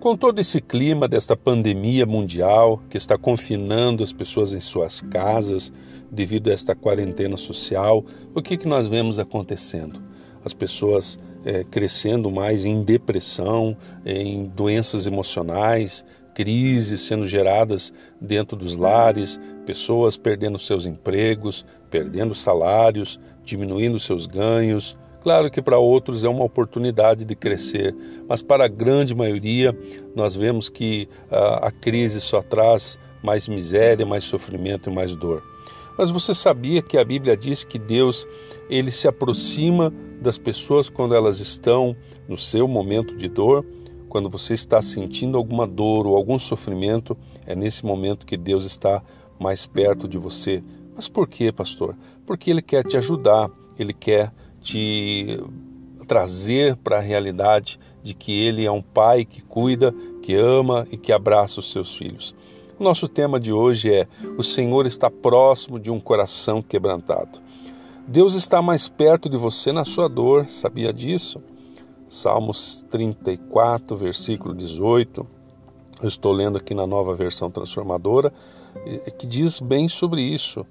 Com todo esse clima desta pandemia mundial que está confinando as pessoas em suas casas devido a esta quarentena social, o que, que nós vemos acontecendo? As pessoas é, crescendo mais em depressão, em doenças emocionais, crises sendo geradas dentro dos lares, pessoas perdendo seus empregos, perdendo salários, diminuindo seus ganhos, Claro que para outros é uma oportunidade de crescer, mas para a grande maioria nós vemos que uh, a crise só traz mais miséria, mais sofrimento e mais dor. Mas você sabia que a Bíblia diz que Deus ele se aproxima das pessoas quando elas estão no seu momento de dor? Quando você está sentindo alguma dor ou algum sofrimento, é nesse momento que Deus está mais perto de você. Mas por quê, pastor? Porque Ele quer te ajudar, Ele quer te trazer para a realidade de que Ele é um pai que cuida, que ama e que abraça os seus filhos. O nosso tema de hoje é: O Senhor está próximo de um coração quebrantado. Deus está mais perto de você na sua dor, sabia disso? Salmos 34, versículo 18. Eu estou lendo aqui na nova versão transformadora, que diz bem sobre isso.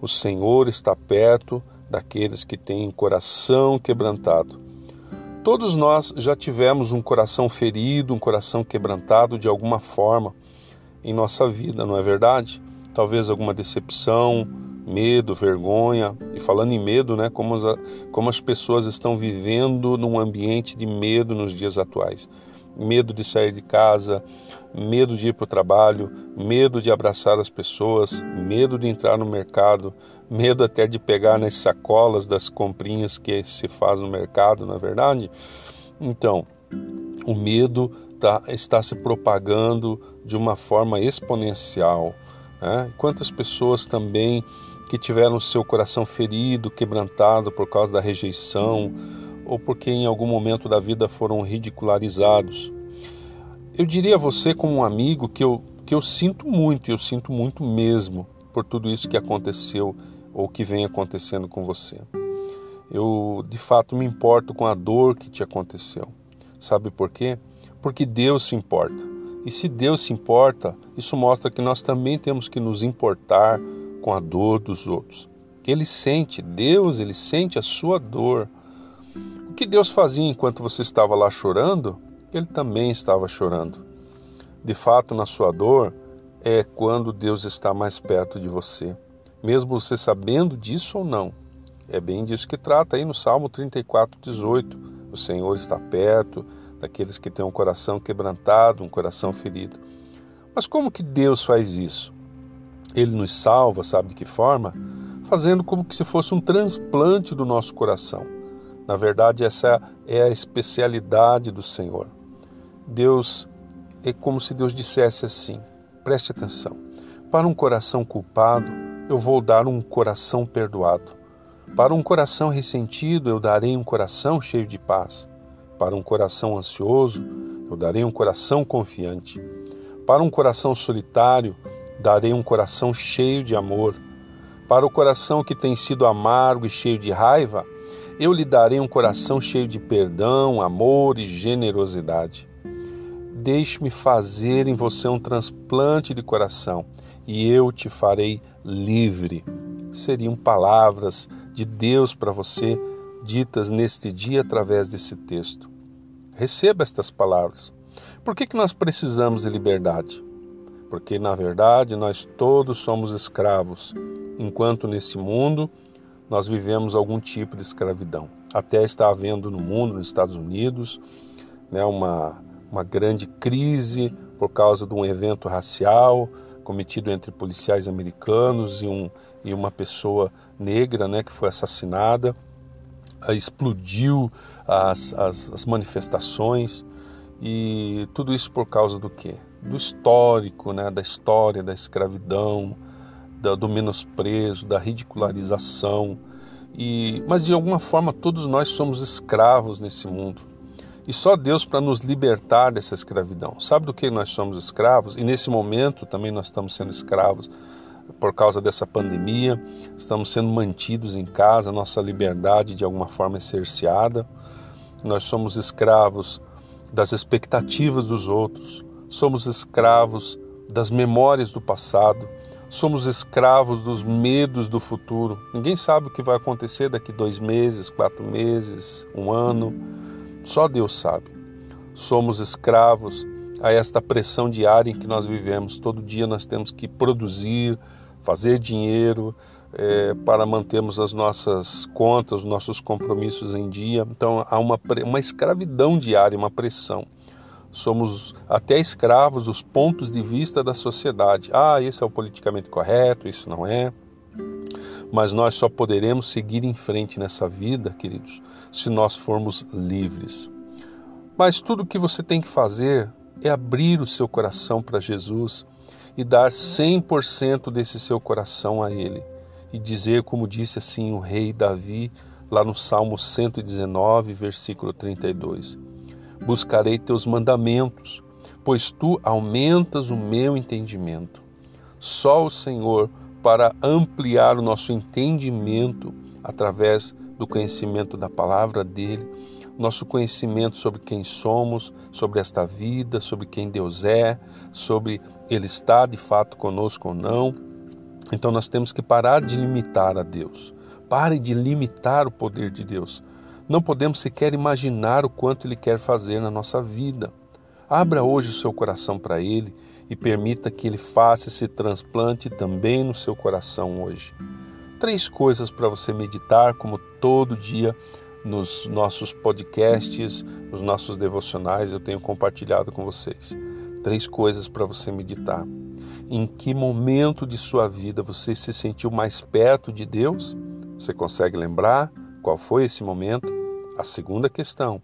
O Senhor está perto daqueles que têm coração quebrantado. Todos nós já tivemos um coração ferido, um coração quebrantado de alguma forma em nossa vida, não é verdade? Talvez alguma decepção, medo, vergonha. E falando em medo, né, como as, como as pessoas estão vivendo num ambiente de medo nos dias atuais medo de sair de casa, medo de ir para o trabalho, medo de abraçar as pessoas, medo de entrar no mercado, medo até de pegar nas sacolas das comprinhas que se faz no mercado, na é verdade? Então, o medo tá, está se propagando de uma forma exponencial. Né? Quantas pessoas também que tiveram seu coração ferido, quebrantado por causa da rejeição, ou porque em algum momento da vida foram ridicularizados. Eu diria a você, como um amigo, que eu, que eu sinto muito, eu sinto muito mesmo, por tudo isso que aconteceu ou que vem acontecendo com você. Eu, de fato, me importo com a dor que te aconteceu. Sabe por quê? Porque Deus se importa. E se Deus se importa, isso mostra que nós também temos que nos importar com a dor dos outros. Ele sente, Deus, ele sente a sua dor. O que Deus fazia enquanto você estava lá chorando, ele também estava chorando. De fato, na sua dor, é quando Deus está mais perto de você, mesmo você sabendo disso ou não. É bem disso que trata aí no Salmo 34, 18. O Senhor está perto daqueles que têm um coração quebrantado, um coração ferido. Mas como que Deus faz isso? Ele nos salva, sabe de que forma? Fazendo como que se fosse um transplante do nosso coração. Na verdade, essa é a especialidade do Senhor. Deus é como se Deus dissesse assim: preste atenção. Para um coração culpado, eu vou dar um coração perdoado. Para um coração ressentido, eu darei um coração cheio de paz. Para um coração ansioso, eu darei um coração confiante. Para um coração solitário, darei um coração cheio de amor. Para o coração que tem sido amargo e cheio de raiva, eu lhe darei um coração cheio de perdão, amor e generosidade. Deixe-me fazer em você um transplante de coração e eu te farei livre. Seriam palavras de Deus para você ditas neste dia através desse texto. Receba estas palavras. Por que, que nós precisamos de liberdade? Porque, na verdade, nós todos somos escravos, enquanto neste mundo nós vivemos algum tipo de escravidão. Até está havendo no mundo, nos Estados Unidos, né, uma, uma grande crise por causa de um evento racial cometido entre policiais americanos e, um, e uma pessoa negra né, que foi assassinada. Explodiu as, as, as manifestações e tudo isso por causa do quê? Do histórico, né, da história da escravidão, do menosprezo, da ridicularização. E, mas de alguma forma todos nós somos escravos nesse mundo. E só Deus para nos libertar dessa escravidão. Sabe do que nós somos escravos? E nesse momento também nós estamos sendo escravos por causa dessa pandemia, estamos sendo mantidos em casa, nossa liberdade de alguma forma é cerceada. Nós somos escravos das expectativas dos outros, somos escravos das memórias do passado, somos escravos dos medos do futuro. Ninguém sabe o que vai acontecer daqui dois meses, quatro meses, um ano. Só Deus sabe. Somos escravos a esta pressão diária em que nós vivemos. Todo dia nós temos que produzir, fazer dinheiro é, para mantermos as nossas contas, os nossos compromissos em dia. Então há uma, uma escravidão diária, uma pressão. Somos até escravos dos pontos de vista da sociedade. Ah, esse é o politicamente correto, isso não é. Mas nós só poderemos seguir em frente nessa vida, queridos, se nós formos livres. Mas tudo o que você tem que fazer é abrir o seu coração para Jesus e dar 100% desse seu coração a Ele. E dizer, como disse assim o rei Davi, lá no Salmo 119, versículo 32: Buscarei teus mandamentos, pois tu aumentas o meu entendimento. Só o Senhor para ampliar o nosso entendimento através do conhecimento da palavra dele nosso conhecimento sobre quem somos, sobre esta vida, sobre quem Deus é, sobre Ele está de fato conosco ou não. Então nós temos que parar de limitar a Deus. Pare de limitar o poder de Deus. Não podemos sequer imaginar o quanto Ele quer fazer na nossa vida. Abra hoje o seu coração para Ele e permita que Ele faça esse transplante também no seu coração hoje. Três coisas para você meditar, como todo dia nos nossos podcasts, nos nossos devocionais, eu tenho compartilhado com vocês. Três coisas para você meditar. Em que momento de sua vida você se sentiu mais perto de Deus? Você consegue lembrar qual foi esse momento? A segunda questão: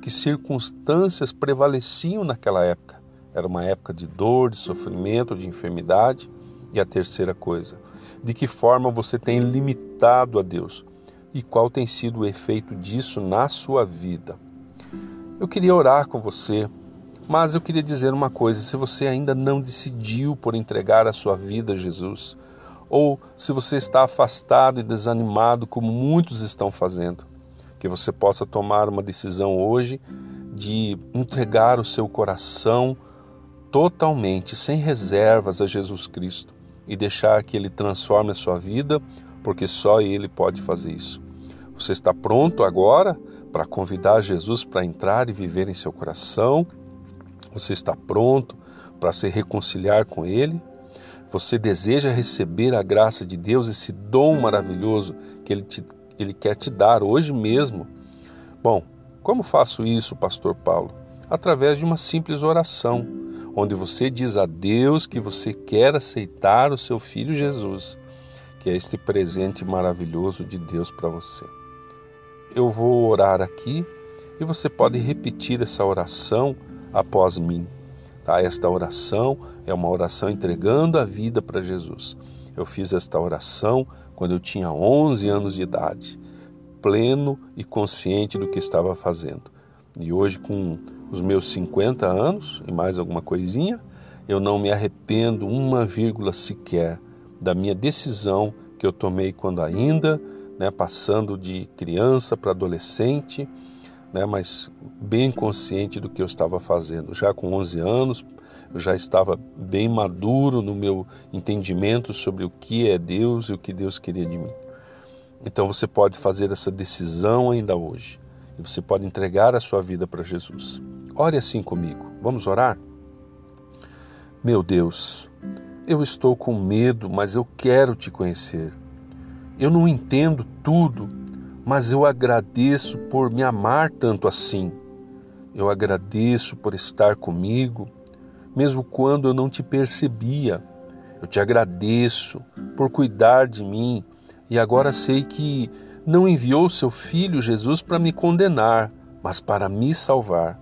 que circunstâncias prevaleciam naquela época? Era uma época de dor, de sofrimento, de enfermidade? E a terceira coisa: de que forma você tem limitado a Deus? e qual tem sido o efeito disso na sua vida. Eu queria orar com você, mas eu queria dizer uma coisa: se você ainda não decidiu por entregar a sua vida a Jesus, ou se você está afastado e desanimado, como muitos estão fazendo, que você possa tomar uma decisão hoje de entregar o seu coração totalmente, sem reservas, a Jesus Cristo e deixar que Ele transforme a sua vida porque só Ele pode fazer isso. Você está pronto agora para convidar Jesus para entrar e viver em seu coração? Você está pronto para se reconciliar com Ele? Você deseja receber a graça de Deus, esse dom maravilhoso que Ele, te, Ele quer te dar hoje mesmo? Bom, como faço isso, Pastor Paulo? Através de uma simples oração, onde você diz a Deus que você quer aceitar o seu filho Jesus que é este presente maravilhoso de Deus para você. Eu vou orar aqui e você pode repetir essa oração após mim. Tá? Esta oração é uma oração entregando a vida para Jesus. Eu fiz esta oração quando eu tinha 11 anos de idade, pleno e consciente do que estava fazendo. E hoje, com os meus 50 anos e mais alguma coisinha, eu não me arrependo uma vírgula sequer da minha decisão que eu tomei quando ainda, né, passando de criança para adolescente, né, mas bem consciente do que eu estava fazendo. Já com 11 anos, eu já estava bem maduro no meu entendimento sobre o que é Deus e o que Deus queria de mim. Então você pode fazer essa decisão ainda hoje. E você pode entregar a sua vida para Jesus. Ore assim comigo. Vamos orar? Meu Deus, eu estou com medo, mas eu quero te conhecer. Eu não entendo tudo, mas eu agradeço por me amar tanto assim. Eu agradeço por estar comigo, mesmo quando eu não te percebia. Eu te agradeço por cuidar de mim e agora sei que não enviou seu filho Jesus para me condenar, mas para me salvar.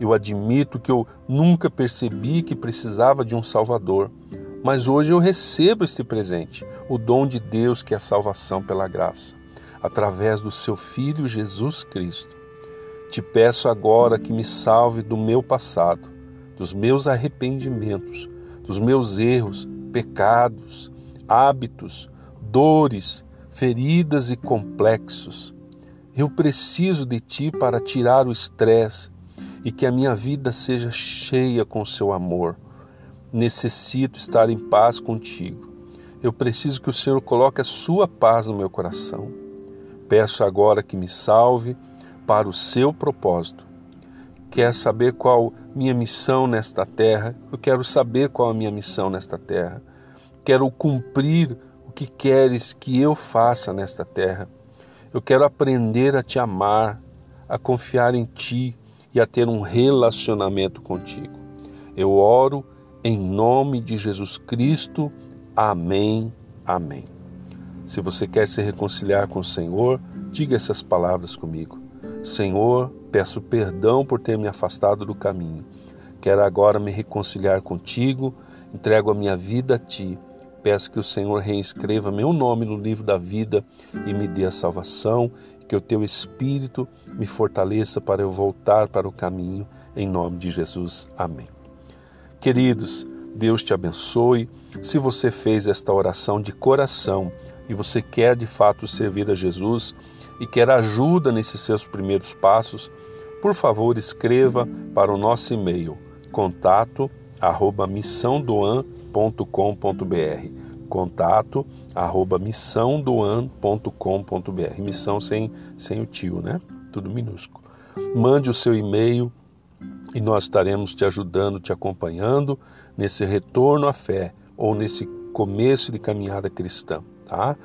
Eu admito que eu nunca percebi que precisava de um Salvador, mas hoje eu recebo este presente, o dom de Deus que é a salvação pela graça, através do seu Filho Jesus Cristo. Te peço agora que me salve do meu passado, dos meus arrependimentos, dos meus erros, pecados, hábitos, dores, feridas e complexos. Eu preciso de ti para tirar o estresse e que a minha vida seja cheia com seu amor. Necessito estar em paz contigo. Eu preciso que o Senhor coloque a sua paz no meu coração. Peço agora que me salve para o seu propósito. Quer saber qual minha missão nesta terra? Eu quero saber qual a minha missão nesta terra. Quero cumprir o que queres que eu faça nesta terra. Eu quero aprender a te amar, a confiar em ti e a ter um relacionamento contigo. Eu oro em nome de Jesus Cristo. Amém. Amém. Se você quer se reconciliar com o Senhor, diga essas palavras comigo. Senhor, peço perdão por ter me afastado do caminho. Quero agora me reconciliar contigo, entrego a minha vida a ti. Peço que o Senhor reescreva meu nome no livro da vida e me dê a salvação, que o teu Espírito me fortaleça para eu voltar para o caminho, em nome de Jesus. Amém. Queridos, Deus te abençoe. Se você fez esta oração de coração e você quer de fato servir a Jesus, e quer ajuda nesses seus primeiros passos, por favor escreva para o nosso e-mail contato arroba missãodoan.com.br contato arroba missãodoan.com.br missão sem, sem o tio, né? Tudo minúsculo. Mande o seu e-mail e nós estaremos te ajudando, te acompanhando nesse retorno à fé ou nesse começo de caminhada cristã, tá?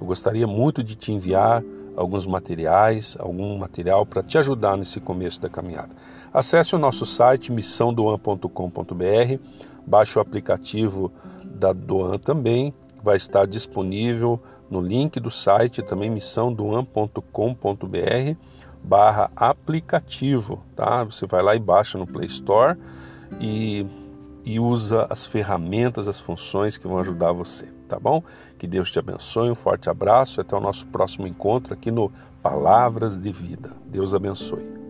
Eu gostaria muito de te enviar alguns materiais, algum material para te ajudar nesse começo da caminhada. Acesse o nosso site missãodoan.com.br, baixe o aplicativo da Doan também, vai estar disponível no link do site também missãodoan.com.br barra aplicativo, tá? Você vai lá e baixa no Play Store e, e usa as ferramentas, as funções que vão ajudar você tá bom? Que Deus te abençoe, um forte abraço e até o nosso próximo encontro aqui no Palavras de Vida. Deus abençoe.